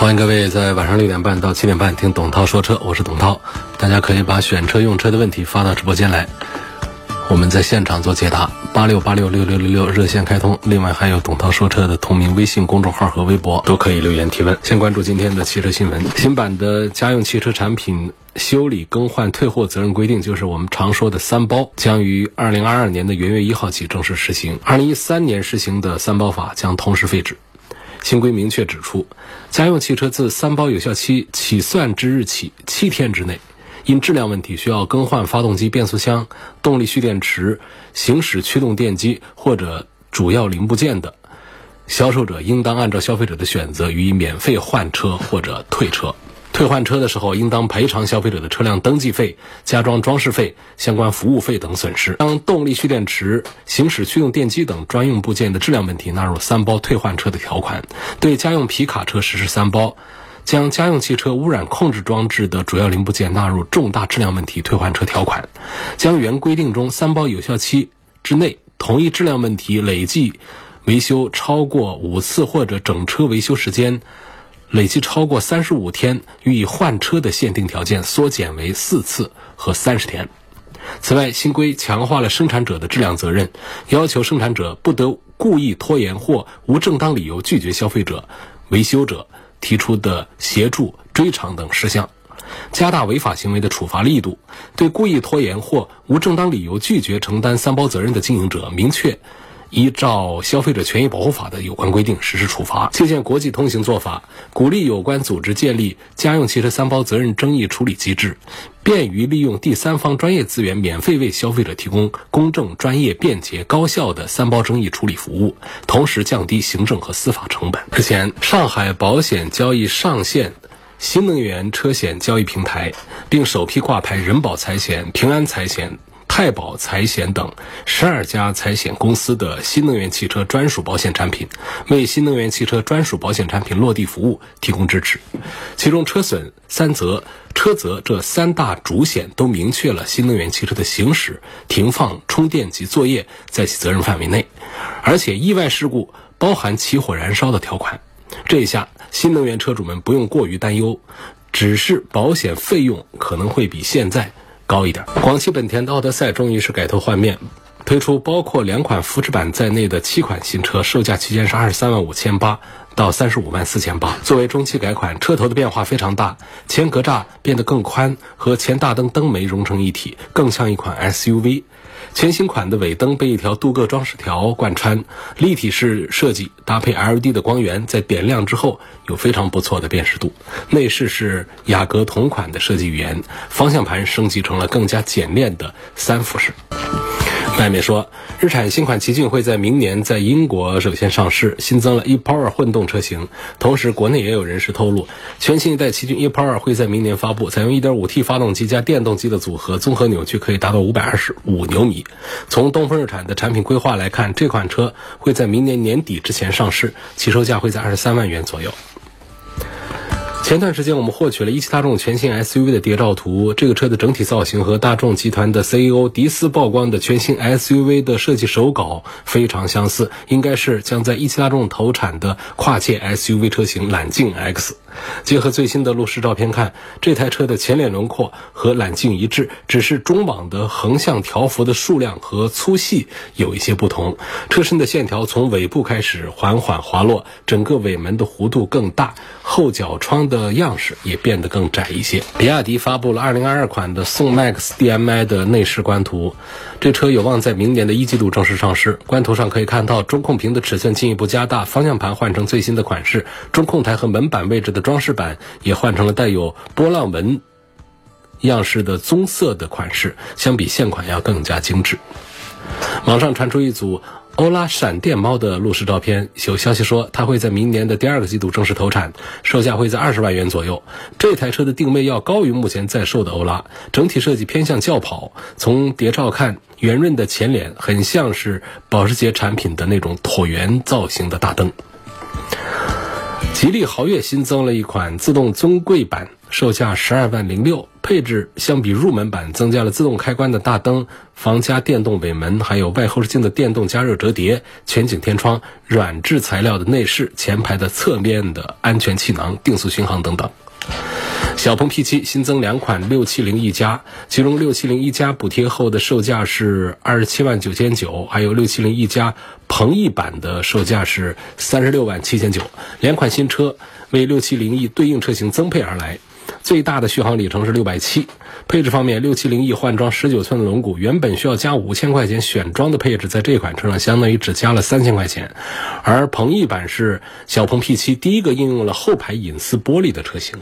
欢迎各位在晚上六点半到七点半听董涛说车，我是董涛。大家可以把选车用车的问题发到直播间来，我们在现场做解答。八六八六六六六六热线开通，另外还有董涛说车的同名微信公众号和微博都可以留言提问。先关注今天的汽车新闻，新版的家用汽车产品修理更换退货责任规定，就是我们常说的三包，将于二零二二年的元月一号起正式实行。二零一三年实行的三包法将同时废止。新规明确指出，家用汽车自三包有效期起算之日起七天之内，因质量问题需要更换发动机、变速箱、动力蓄电池、行驶驱动电机或者主要零部件的，销售者应当按照消费者的选择予以免费换车或者退车。退换车的时候，应当赔偿消费者的车辆登记费、加装装饰费、相关服务费等损失。将动力蓄电池、行驶驱动电机等专用部件的质量问题纳入三包退换车的条款。对家用皮卡车实施三包，将家用汽车污染控制装置的主要零部件纳入重大质量问题退换车条款。将原规定中三包有效期之内同一质量问题累计维修超过五次或者整车维修时间。累计超过三十五天予以换车的限定条件缩减为四次和三十天。此外，新规强化了生产者的质量责任，要求生产者不得故意拖延或无正当理由拒绝消费者、维修者提出的协助、追偿等事项，加大违法行为的处罚力度，对故意拖延或无正当理由拒绝承担三包责任的经营者，明确。依照《消费者权益保护法》的有关规定实施处罚。借鉴国际通行做法，鼓励有关组织建立家用汽车三包责任争议处理机制，便于利用第三方专业资源，免费为消费者提供公正、专业、便捷、高效的三包争议处理服务，同时降低行政和司法成本。日前，上海保险交易上线新能源车险交易平台，并首批挂牌人保财险、平安财险。太保财险等十二家财险公司的新能源汽车专属保险产品，为新能源汽车专属保险产品落地服务提供支持。其中，车损、三责、车责这三大主险都明确了新能源汽车的行驶、停放、充电及作业在其责任范围内，而且意外事故包含起火燃烧的条款。这一下，新能源车主们不用过于担忧，只是保险费用可能会比现在。高一点。广汽本田的奥德赛终于是改头换面，推出包括两款福祉版在内的七款新车，售价区间是二十三万五千八到三十五万四千八。作为中期改款，车头的变化非常大，前格栅变得更宽，和前大灯灯眉融成一体，更像一款 SUV。全新款的尾灯被一条镀铬装饰条贯穿，立体式设计搭配 LED 的光源，在点亮之后有非常不错的辨识度。内饰是雅阁同款的设计语言，方向盘升级成了更加简练的三辐式。外面说，日产新款奇骏会在明年在英国首先上市，新增了 ePower 混动车型。同时，国内也有人士透露，全新一代奇骏 ePower 会在明年发布，采用 1.5T 发动机加电动机的组合，综合扭矩可以达到525牛米。从东风日产的产品规划来看，这款车会在明年年底之前上市，起售价会在23万元左右。前段时间，我们获取了一汽大众全新 SUV 的谍照图。这个车的整体造型和大众集团的 CEO 迪斯曝光的全新 SUV 的设计手稿非常相似，应该是将在一汽大众投产的跨界 SUV 车型揽境 X。结合最新的路试照片看，这台车的前脸轮廓和揽境一致，只是中网的横向条幅的数量和粗细有一些不同。车身的线条从尾部开始缓缓滑落，整个尾门的弧度更大，后脚窗的。的样式也变得更窄一些。比亚迪发布了2022款的宋 MAX DM-i 的内饰官图，这车有望在明年的一季度正式上市。官图上可以看到，中控屏的尺寸进一步加大，方向盘换成最新的款式，中控台和门板位置的装饰板也换成了带有波浪纹样式的棕色的款式，相比现款要更加精致。网上传出一组欧拉闪电猫的路试照片，有消息说它会在明年的第二个季度正式投产，售价会在二十万元左右。这台车的定位要高于目前在售的欧拉，整体设计偏向轿跑。从谍照看，圆润的前脸很像是保时捷产品的那种椭圆造型的大灯。吉利豪越新增了一款自动尊贵版。售价十二万零六，配置相比入门版增加了自动开关的大灯、防夹电动尾门，还有外后视镜的电动加热折叠、全景天窗、软质材料的内饰、前排的侧面的安全气囊、定速巡航等等。小鹏 P7 新增两款六七零一加，其中六七零一加补贴后的售价是二十七万九千九，还有六七零一加鹏翼版的售价是三十六万七千九。两款新车为六七零 E 对应车型增配而来。最大的续航里程是六百七，配置方面，六七零 E 换装十九寸轮毂，原本需要加五千块钱选装的配置，在这款车上相当于只加了三千块钱。而鹏翼版是小鹏 P7 第一个应用了后排隐私玻璃的车型。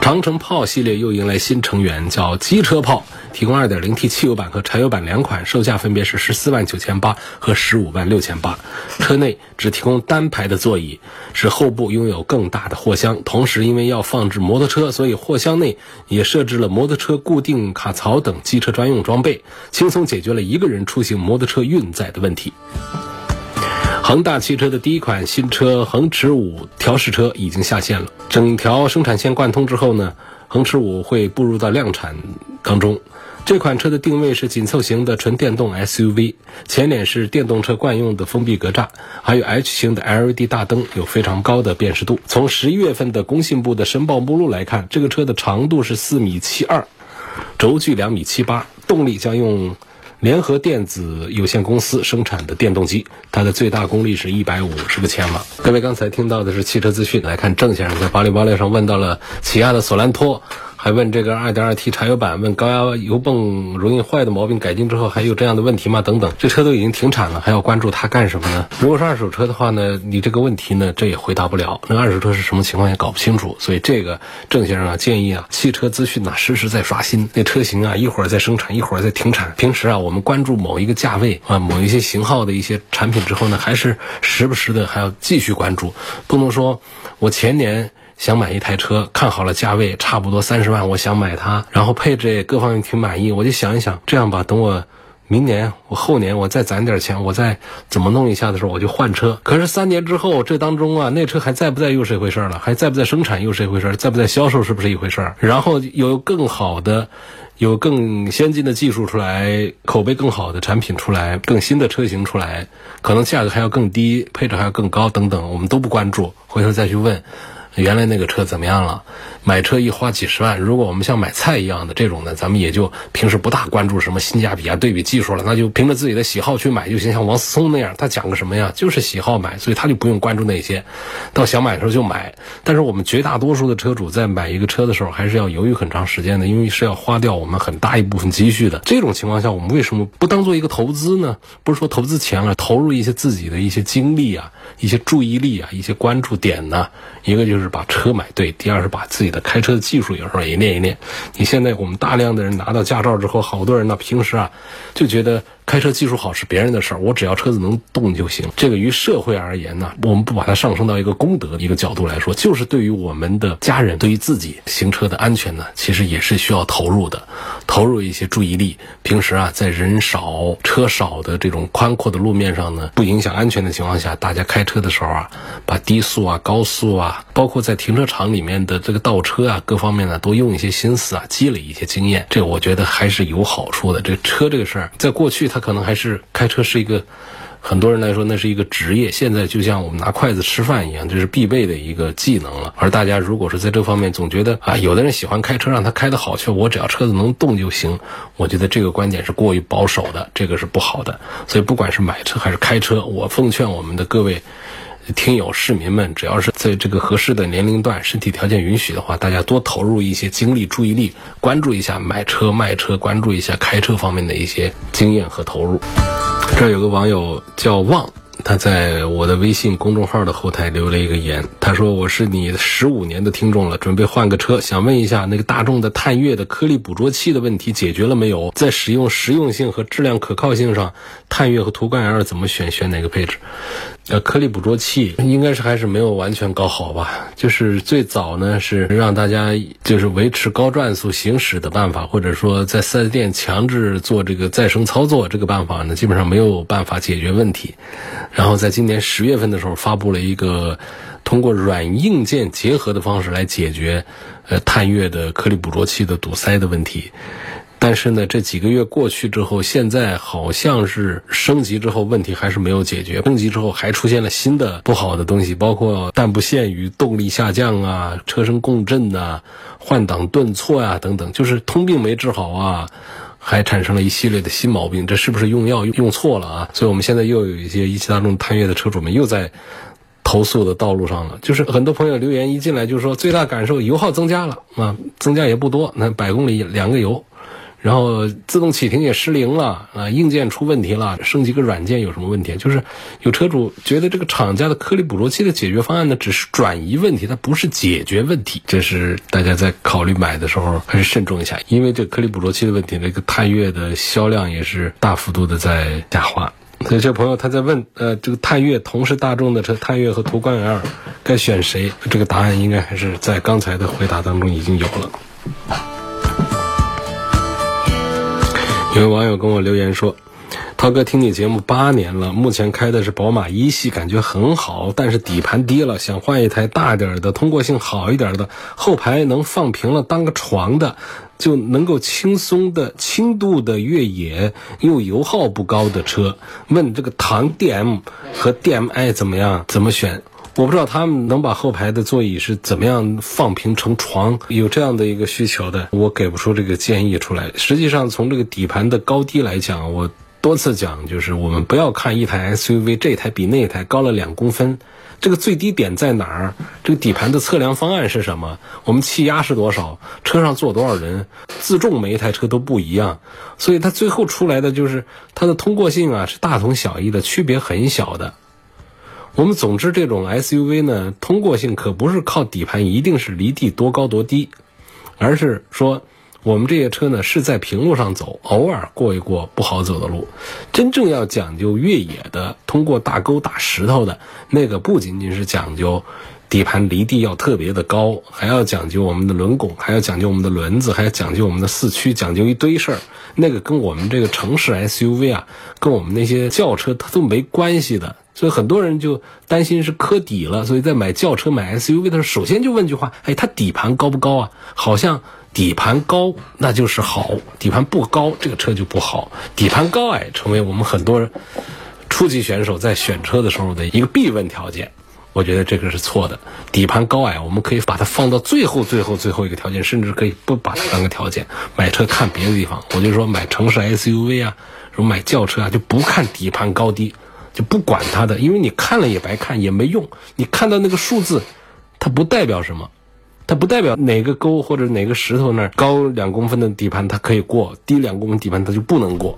长城炮系列又迎来新成员，叫机车炮。提供 2.0T 汽油版和柴油版两款，售价分别是十四万九千八和十五万六千八。车内只提供单排的座椅，使后部拥有更大的货箱。同时，因为要放置摩托车，所以货箱内也设置了摩托车固定卡槽等机车专用装备，轻松解决了一个人出行摩托车运载的问题。恒大汽车的第一款新车恒驰五调试车已经下线了，整条生产线贯通之后呢，恒驰五会步入到量产当中。这款车的定位是紧凑型的纯电动 SUV，前脸是电动车惯用的封闭格栅，还有 H 型的 LED 大灯，有非常高的辨识度。从十一月份的工信部的申报目录来看，这个车的长度是四米七二，轴距两米七八，动力将用联合电子有限公司生产的电动机，它的最大功率是一百五十个千瓦。各位刚才听到的是汽车资讯，来看郑先生在八六八六上问到了起亚的索兰托。还问这个 2.2T 柴油版，问高压油泵容易坏的毛病改进之后还有这样的问题吗？等等，这车都已经停产了，还要关注它干什么呢？如果是二手车的话呢，你这个问题呢，这也回答不了。那二手车是什么情况也搞不清楚，所以这个郑先生啊，建议啊，汽车资讯呐，时时在刷新。那车型啊，一会儿在生产，一会儿在停产。平时啊，我们关注某一个价位啊，某一些型号的一些产品之后呢，还是时不时的还要继续关注，不能说我前年。想买一台车，看好了价位，差不多三十万，我想买它，然后配置各方面挺满意，我就想一想，这样吧，等我明年、我后年我再攒点钱，我再怎么弄一下的时候，我就换车。可是三年之后，这当中啊，那车还在不在又是一回事了，还在不在生产又是一回事，在不在销售是不是一回事？然后有更好的、有更先进的技术出来，口碑更好的产品出来，更新的车型出来，可能价格还要更低，配置还要更高等等，我们都不关注，回头再去问。原来那个车怎么样了？买车一花几十万，如果我们像买菜一样的这种呢，咱们也就平时不大关注什么性价比啊、对比技术了，那就凭着自己的喜好去买就行。像王思聪那样，他讲个什么呀？就是喜好买，所以他就不用关注那些。到想买的时候就买。但是我们绝大多数的车主在买一个车的时候，还是要犹豫很长时间的，因为是要花掉我们很大一部分积蓄的。这种情况下，我们为什么不当做一个投资呢？不是说投资钱了，投入一些自己的一些精力啊、一些注意力啊、一些关注点呢？一个就是把车买对，第二是把自己的开车的技术有时候也练一练。你现在我们大量的人拿到驾照之后，好多人呢平时啊就觉得。开车技术好是别人的事儿，我只要车子能动就行。这个于社会而言呢，我们不把它上升到一个功德一个角度来说，就是对于我们的家人，对于自己行车的安全呢，其实也是需要投入的，投入一些注意力。平时啊，在人少车少的这种宽阔的路面上呢，不影响安全的情况下，大家开车的时候啊，把低速啊、高速啊，包括在停车场里面的这个倒车啊，各方面呢，都用一些心思啊，积累一些经验，这我觉得还是有好处的。这车这个事儿，在过去它。可能还是开车是一个，很多人来说那是一个职业。现在就像我们拿筷子吃饭一样，这是必备的一个技能了。而大家如果是在这方面总觉得啊，有的人喜欢开车，让他开得好，却我只要车子能动就行。我觉得这个观点是过于保守的，这个是不好的。所以不管是买车还是开车，我奉劝我们的各位。听友市民们，只要是在这个合适的年龄段、身体条件允许的话，大家多投入一些精力、注意力，关注一下买车、卖车，关注一下开车方面的一些经验和投入。这有个网友叫旺，他在我的微信公众号的后台留了一个言，他说我是你十五年的听众了，准备换个车，想问一下那个大众的探岳的颗粒捕捉器的问题解决了没有？在使用实用性和质量可靠性上，探岳和途观 L 怎么选？选哪个配置？呃，颗粒捕捉器应该是还是没有完全搞好吧？就是最早呢是让大家就是维持高转速行驶的办法，或者说在四 S 店强制做这个再生操作这个办法呢，基本上没有办法解决问题。然后在今年十月份的时候，发布了一个通过软硬件结合的方式来解决呃探岳的颗粒捕捉器的堵塞的问题。但是呢，这几个月过去之后，现在好像是升级之后问题还是没有解决。升级之后还出现了新的不好的东西，包括但不限于动力下降啊、车身共振呐、换挡顿挫呀等等，就是通病没治好啊，还产生了一系列的新毛病。这是不是用药用错了啊？所以我们现在又有一些一汽大众探岳的车主们又在投诉的道路上了。就是很多朋友留言一进来就说最大感受油耗增加了啊，增加也不多，那百公里两个油。然后自动启停也失灵了啊，硬件出问题了，升级个软件有什么问题？就是有车主觉得这个厂家的颗粒捕捉器的解决方案呢，只是转移问题，它不是解决问题。这是大家在考虑买的时候还是慎重一下，因为这颗粒捕捉器的问题，这个探岳的销量也是大幅度的在下滑。所以这朋友他在问，呃，这个探岳同是大众的车，探岳和途观 L 该选谁？这个答案应该还是在刚才的回答当中已经有了。有网友跟我留言说：“涛哥，听你节目八年了，目前开的是宝马一系，感觉很好，但是底盘低了，想换一台大点的，通过性好一点的，后排能放平了当个床的，就能够轻松的轻度的越野又油耗不高的车。问这个唐 DM 和 DMI 怎么样？怎么选？”我不知道他们能把后排的座椅是怎么样放平成床，有这样的一个需求的，我给不出这个建议出来。实际上，从这个底盘的高低来讲，我多次讲，就是我们不要看一台 SUV，这台比那台高了两公分，这个最低点在哪儿？这个底盘的测量方案是什么？我们气压是多少？车上坐多少人？自重每一台车都不一样，所以它最后出来的就是它的通过性啊是大同小异的，区别很小的。我们总之这种 SUV 呢，通过性可不是靠底盘一定是离地多高多低，而是说我们这些车呢是在平路上走，偶尔过一过不好走的路。真正要讲究越野的，通过大沟大石头的那个，不仅仅是讲究底盘离地要特别的高，还要讲究我们的轮拱，还要讲究我们的轮子，还要讲究我们的四驱，讲究一堆事儿。那个跟我们这个城市 SUV 啊，跟我们那些轿车它都没关系的。所以很多人就担心是磕底了，所以在买轿车、买 SUV 的时候，首先就问句话：哎，它底盘高不高啊？好像底盘高那就是好，底盘不高这个车就不好。底盘高矮成为我们很多人初级选手在选车的时候的一个必问条件。我觉得这个是错的。底盘高矮我们可以把它放到最后、最后、最后一个条件，甚至可以不把它当个条件。买车看别的地方，我就说买城市 SUV 啊，什么买轿车啊，就不看底盘高低。就不管它的，因为你看了也白看，也没用。你看到那个数字，它不代表什么，它不代表哪个沟或者哪个石头那儿高两公分的底盘它可以过，低两公分底盘它就不能过。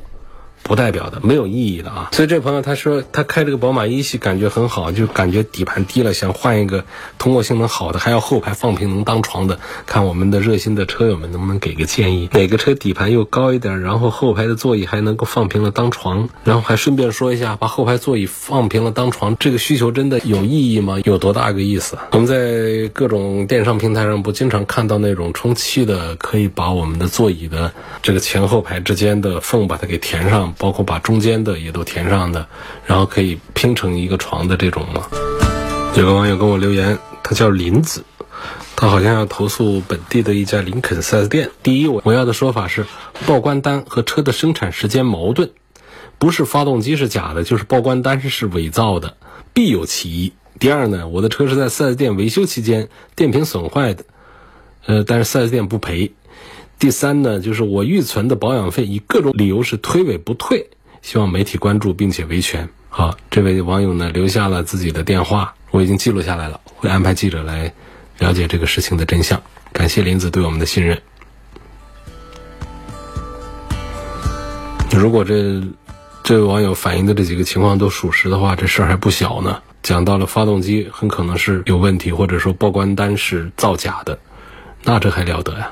不代表的，没有意义的啊！所以这朋友他说他开这个宝马一系感觉很好，就感觉底盘低了，想换一个通过性能好的，还要后排放平能当床的。看我们的热心的车友们能不能给个建议，哪个车底盘又高一点，然后后排的座椅还能够放平了当床，然后还顺便说一下，把后排座椅放平了当床，这个需求真的有意义吗？有多大个意思？我们在各种电商平台上不经常看到那种充气的，可以把我们的座椅的这个前后排之间的缝把它给填包括把中间的也都填上的，然后可以拼成一个床的这种吗？有个网友跟我留言，他叫林子，他好像要投诉本地的一家林肯 4S 店。第一，我我要的说法是，报关单和车的生产时间矛盾，不是发动机是假的，就是报关单是是伪造的，必有其一。第二呢，我的车是在 4S 店维修期间电瓶损坏的，呃，但是 4S 店不赔。第三呢，就是我预存的保养费以各种理由是推诿不退，希望媒体关注并且维权。好，这位网友呢留下了自己的电话，我已经记录下来了，会安排记者来了解这个事情的真相。感谢林子对我们的信任。如果这这位网友反映的这几个情况都属实的话，这事儿还不小呢。讲到了发动机很可能是有问题，或者说报关单是造假的，那这还了得呀？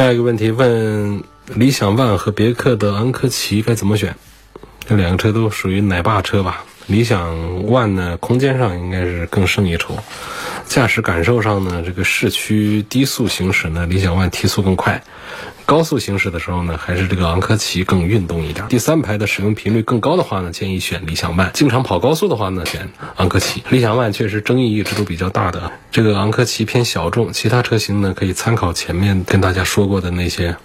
下一个问题问理想 ONE 和别克的昂科旗该怎么选？这两个车都属于奶爸车吧？理想 ONE 呢，空间上应该是更胜一筹，驾驶感受上呢，这个市区低速行驶呢，理想 ONE 提速更快。高速行驶的时候呢，还是这个昂科旗更运动一点。第三排的使用频率更高的话呢，建议选理想 ONE。经常跑高速的话呢，选昂科旗。理想 ONE 确实争议一直都比较大的，这个昂科旗偏小众，其他车型呢可以参考前面跟大家说过的那些。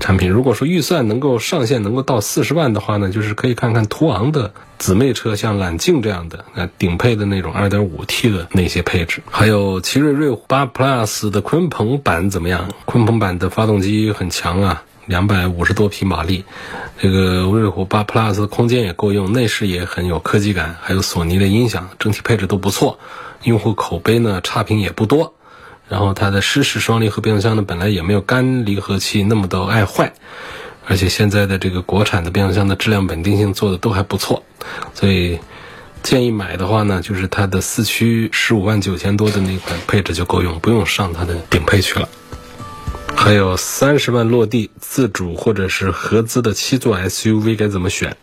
产品如果说预算能够上限能够到四十万的话呢，就是可以看看途昂的姊妹车，像揽境这样的，那顶配的那种二点五 T 的那些配置，还有奇瑞瑞虎八 Plus 的鲲鹏版怎么样？鲲鹏版的发动机很强啊，两百五十多匹马力，这个瑞虎八 Plus 空间也够用，内饰也很有科技感，还有索尼的音响，整体配置都不错，用户口碑呢差评也不多。然后它的湿式双离合变速箱呢，本来也没有干离合器那么的爱坏，而且现在的这个国产的变速箱的质量稳定性做的都还不错，所以建议买的话呢，就是它的四驱十五万九千多的那款配置就够用，不用上它的顶配去了。还有三十万落地自主或者是合资的七座 SUV 该怎么选？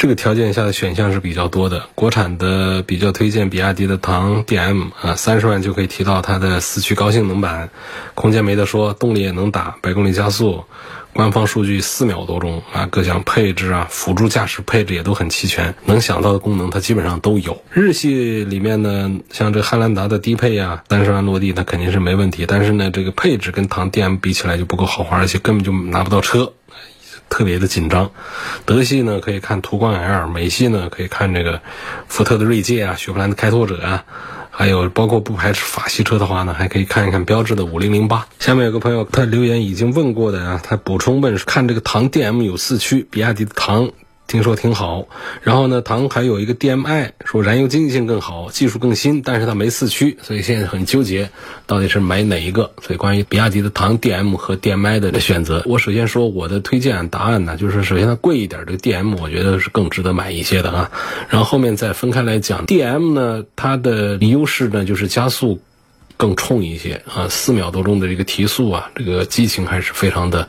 这个条件下的选项是比较多的，国产的比较推荐比亚迪的唐 DM 啊，三十万就可以提到它的四驱高性能版，空间没得说，动力也能打，百公里加速，官方数据四秒多钟啊，各项配置啊，辅助驾驶配置也都很齐全，能想到的功能它基本上都有。日系里面呢，像这汉兰达的低配啊，三十万落地那肯定是没问题，但是呢，这个配置跟唐 DM 比起来就不够豪华，而且根本就拿不到车。特别的紧张，德系呢可以看途观 L，美系呢可以看这个福特的锐界啊，雪佛兰的开拓者啊，还有包括不排斥法系车的话呢，还可以看一看标致的五零零八。下面有个朋友他留言已经问过的啊，他补充问看这个唐 DM 有四驱，比亚迪的唐。听说挺好，然后呢，唐还有一个 DMI，说燃油经济性更好，技术更新，但是它没四驱，所以现在很纠结，到底是买哪一个？所以关于比亚迪的唐 DM 和 DMI 的选择，我首先说我的推荐答案呢，就是首先它贵一点，这个 DM 我觉得是更值得买一些的啊，然后后面再分开来讲，DM 呢，它的优势呢就是加速更冲一些啊，四秒多钟的这个提速啊，这个激情还是非常的。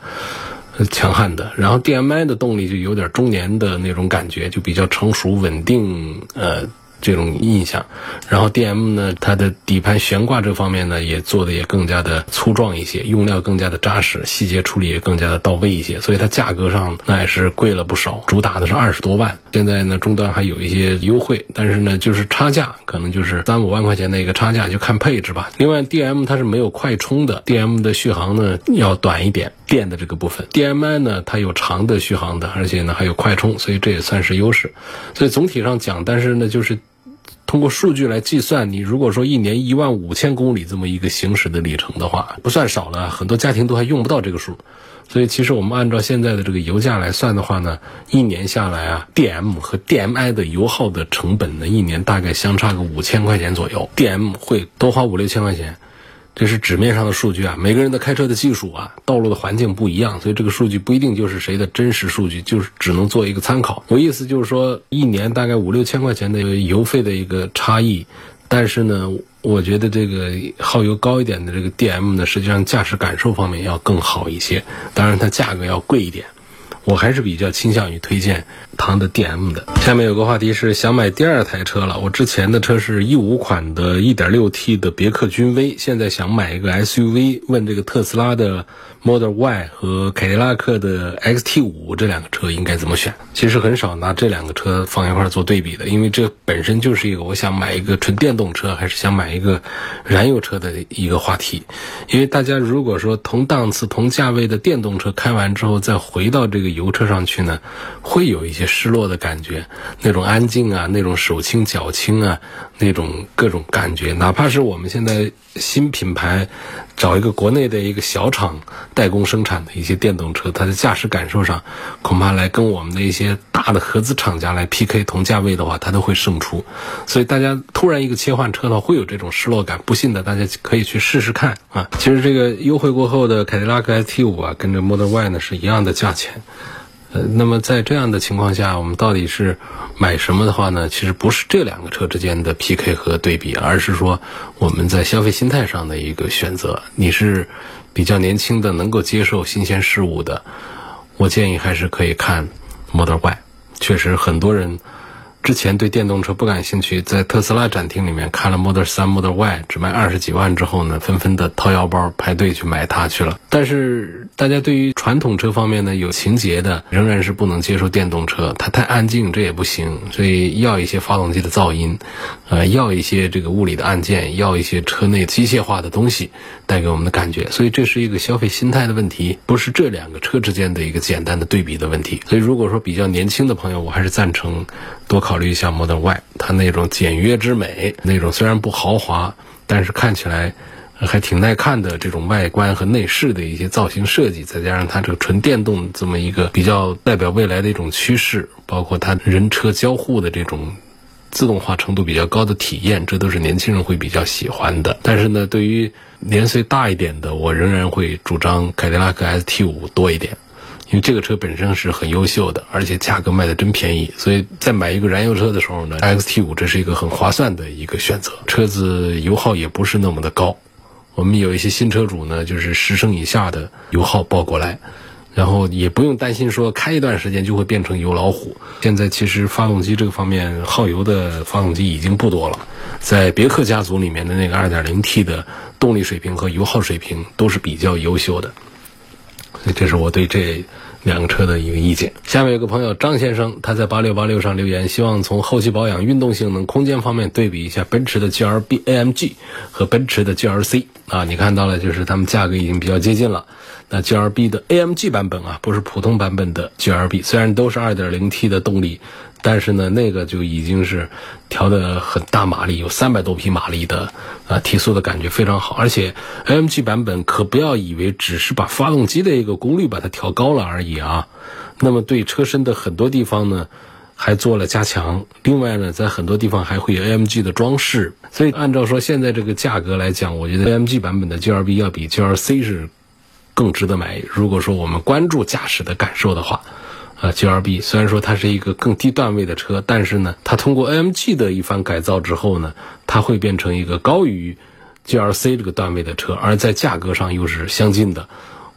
强悍的，然后 DMI 的动力就有点中年的那种感觉，就比较成熟稳定，呃。这种印象，然后 D M 呢，它的底盘悬挂这方面呢，也做的也更加的粗壮一些，用料更加的扎实，细节处理也更加的到位一些，所以它价格上那也是贵了不少，主打的是二十多万，现在呢终端还有一些优惠，但是呢就是差价，可能就是三五万块钱的一个差价，就看配置吧。另外 D M 它是没有快充的，D M 的续航呢要短一点，电的这个部分，D M I 呢它有长的续航的，而且呢还有快充，所以这也算是优势。所以总体上讲，但是呢就是。通过数据来计算，你如果说一年一万五千公里这么一个行驶的里程的话，不算少了，很多家庭都还用不到这个数。所以其实我们按照现在的这个油价来算的话呢，一年下来啊，DM 和 DMI 的油耗的成本呢，一年大概相差个五千块钱左右，DM 会多花五六千块钱。这是纸面上的数据啊，每个人的开车的技术啊，道路的环境不一样，所以这个数据不一定就是谁的真实数据，就是只能做一个参考。我意思就是说，一年大概五六千块钱的 油费的一个差异，但是呢，我觉得这个耗油高一点的这个 DM 呢，实际上驾驶感受方面要更好一些，当然它价格要贵一点。我还是比较倾向于推荐唐的 DM 的。下面有个话题是想买第二台车了。我之前的车是一五款的 1.6T 的别克君威，现在想买一个 SUV，问这个特斯拉的 Model Y 和凯迪拉克的 XT5 这两个车应该怎么选？其实很少拿这两个车放一块做对比的，因为这本身就是一个我想买一个纯电动车还是想买一个燃油车的一个话题。因为大家如果说同档次、同价位的电动车开完之后再回到这个。油车上去呢，会有一些失落的感觉，那种安静啊，那种手轻脚轻啊，那种各种感觉，哪怕是我们现在新品牌找一个国内的一个小厂代工生产的一些电动车，它的驾驶感受上，恐怕来跟我们的一些大的合资厂家来 PK 同价位的话，它都会胜出。所以大家突然一个切换车的话，会有这种失落感。不信的，大家可以去试试看啊。其实这个优惠过后的凯迪拉克 ST 五啊，跟这 Model Y 呢是一样的价钱。呃，那么在这样的情况下，我们到底是买什么的话呢？其实不是这两个车之间的 PK 和对比，而是说我们在消费心态上的一个选择。你是比较年轻的，能够接受新鲜事物的，我建议还是可以看 Model Y。确实，很多人。之前对电动车不感兴趣，在特斯拉展厅里面看了 Model 3、Model Y，只卖二十几万之后呢，纷纷的掏腰包排队去买它去了。但是大家对于传统车方面呢，有情节的仍然是不能接受电动车，它太安静，这也不行。所以要一些发动机的噪音，呃，要一些这个物理的按键，要一些车内机械化的东西带给我们的感觉。所以这是一个消费心态的问题，不是这两个车之间的一个简单的对比的问题。所以如果说比较年轻的朋友，我还是赞成多考。虑一下 Model Y，它那种简约之美，那种虽然不豪华，但是看起来还挺耐看的这种外观和内饰的一些造型设计，再加上它这个纯电动这么一个比较代表未来的一种趋势，包括它人车交互的这种自动化程度比较高的体验，这都是年轻人会比较喜欢的。但是呢，对于年岁大一点的，我仍然会主张凯迪拉克 ST 五多一点。因为这个车本身是很优秀的，而且价格卖的真便宜，所以在买一个燃油车的时候呢，XT 五这是一个很划算的一个选择。车子油耗也不是那么的高，我们有一些新车主呢，就是十升以下的油耗报过来，然后也不用担心说开一段时间就会变成油老虎。现在其实发动机这个方面耗油的发动机已经不多了，在别克家族里面的那个 2.0T 的动力水平和油耗水平都是比较优秀的。所以这是我对这两车的一个意见。下面有个朋友张先生，他在八六八六上留言，希望从后期保养、运动性能、空间方面对比一下奔驰的 GLB AMG 和奔驰的 GLC。啊，你看到了，就是它们价格已经比较接近了。那 GLB 的 AMG 版本啊，不是普通版本的 GLB，虽然都是二点零 T 的动力。但是呢，那个就已经是调的很大马力，有三百多匹马力的啊，提速的感觉非常好。而且 AMG 版本可不要以为只是把发动机的一个功率把它调高了而已啊。那么对车身的很多地方呢，还做了加强。另外呢，在很多地方还会有 AMG 的装饰。所以按照说现在这个价格来讲，我觉得 AMG 版本的 GLB 要比 GLC 是更值得买。如果说我们关注驾驶的感受的话。啊，G R B 虽然说它是一个更低段位的车，但是呢，它通过 A M G 的一番改造之后呢，它会变成一个高于 G R C 这个段位的车，而在价格上又是相近的。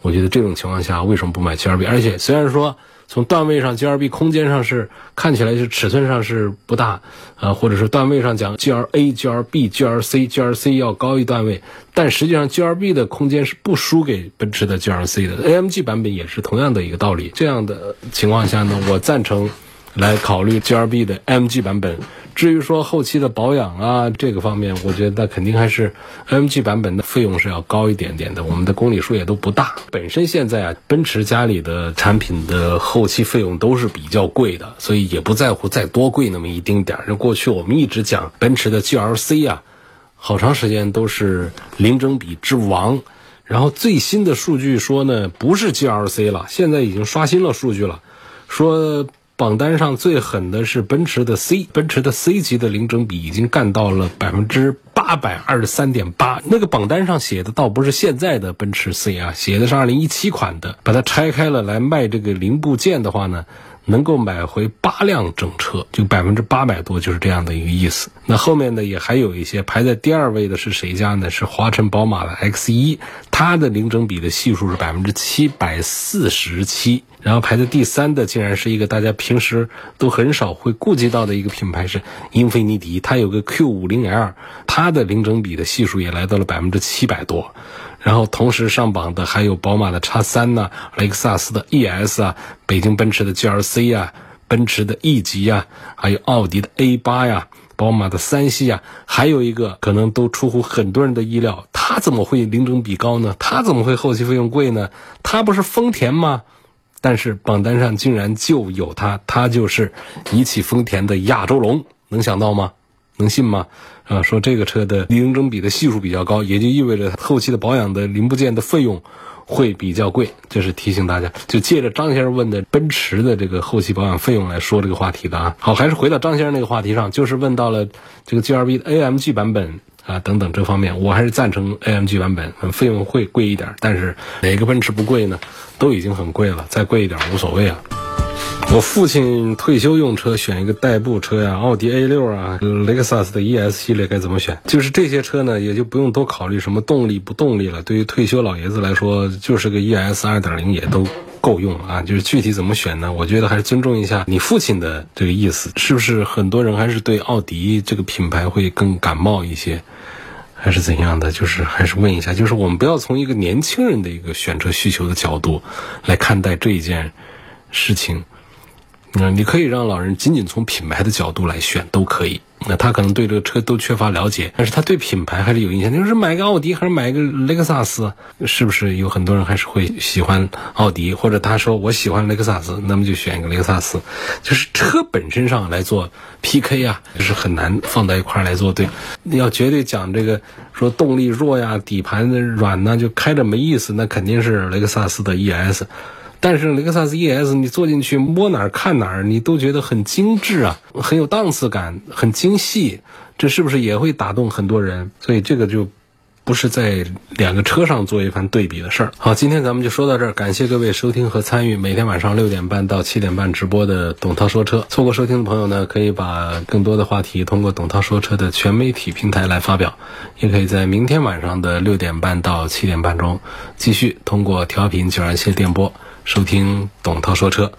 我觉得这种情况下，为什么不买 G R B？而且虽然说。从段位上，G R B 空间上是看起来是尺寸上是不大，啊，或者是段位上讲，G R A、G R B、G R C、G R C 要高一段位，但实际上 G R B 的空间是不输给奔驰的 G L C 的，A M G 版本也是同样的一个道理。这样的情况下呢，我赞成。来考虑 G R B 的 M G 版本。至于说后期的保养啊，这个方面，我觉得肯定还是 M G 版本的费用是要高一点点的。我们的公里数也都不大。本身现在啊，奔驰家里的产品的后期费用都是比较贵的，所以也不在乎再多贵那么一丁点儿。过去我们一直讲奔驰的 G L C 啊，好长时间都是零整比之王。然后最新的数据说呢，不是 G L C 了，现在已经刷新了数据了，说。榜单上最狠的是奔驰的 C，奔驰的 C 级的零整比已经干到了百分之八百二十三点八。那个榜单上写的倒不是现在的奔驰 C 啊，写的是二零一七款的。把它拆开了来卖这个零部件的话呢？能够买回八辆整车，就百分之八百多，就是这样的一个意思。那后面呢，也还有一些排在第二位的是谁家呢？是华晨宝马的 X 一，它的零整比的系数是百分之七百四十七。然后排在第三的，竟然是一个大家平时都很少会顾及到的一个品牌，是英菲尼迪，它有个 Q 五零 L，它的零整比的系数也来到了百分之七百多。然后同时上榜的还有宝马的叉三呐，雷克萨斯的 ES 啊，北京奔驰的 GLC 啊，奔驰的 E 级啊，还有奥迪的 A 八呀，宝马的三系啊，还有一个可能都出乎很多人的意料，它怎么会零整比高呢？它怎么会后期费用贵呢？它不是丰田吗？但是榜单上竟然就有它，它就是一汽丰田的亚洲龙，能想到吗？能信吗？啊，说这个车的零整比的系数比较高，也就意味着后期的保养的零部件的费用会比较贵。这是提醒大家，就借着张先生问的奔驰的这个后期保养费用来说这个话题的啊。好，还是回到张先生那个话题上，就是问到了这个 G R B 的 A M G 版本啊等等这方面，我还是赞成 A M G 版本，费用会贵一点，但是哪个奔驰不贵呢？都已经很贵了，再贵一点无所谓啊。我父亲退休用车选一个代步车呀，奥迪 A 六啊，雷克萨斯的 ES 系列该怎么选？就是这些车呢，也就不用多考虑什么动力不动力了。对于退休老爷子来说，就是个 ES 二点零也都够用啊。就是具体怎么选呢？我觉得还是尊重一下你父亲的这个意思，是不是很多人还是对奥迪这个品牌会更感冒一些？还是怎样的？就是还是问一下，就是我们不要从一个年轻人的一个选车需求的角度来看待这一件事情。嗯，你可以让老人仅仅从品牌的角度来选都可以。那他可能对这个车都缺乏了解，但是他对品牌还是有印象。就是买个奥迪还是买个雷克萨斯，是不是有很多人还是会喜欢奥迪？或者他说我喜欢雷克萨斯，那么就选一个雷克萨斯。就是车本身上来做 PK 啊，就是很难放在一块来做对。你要绝对讲这个说动力弱呀、底盘软呢，就开着没意思，那肯定是雷克萨斯的 ES。但是雷克萨斯 ES，你坐进去摸哪儿看哪儿，你都觉得很精致啊，很有档次感，很精细，这是不是也会打动很多人？所以这个就不是在两个车上做一番对比的事儿。好，今天咱们就说到这儿，感谢各位收听和参与每天晚上六点半到七点半直播的董涛说车。错过收听的朋友呢，可以把更多的话题通过董涛说车的全媒体平台来发表，也可以在明天晚上的六点半到七点半中继续通过调频九二七电波。收听董涛说车。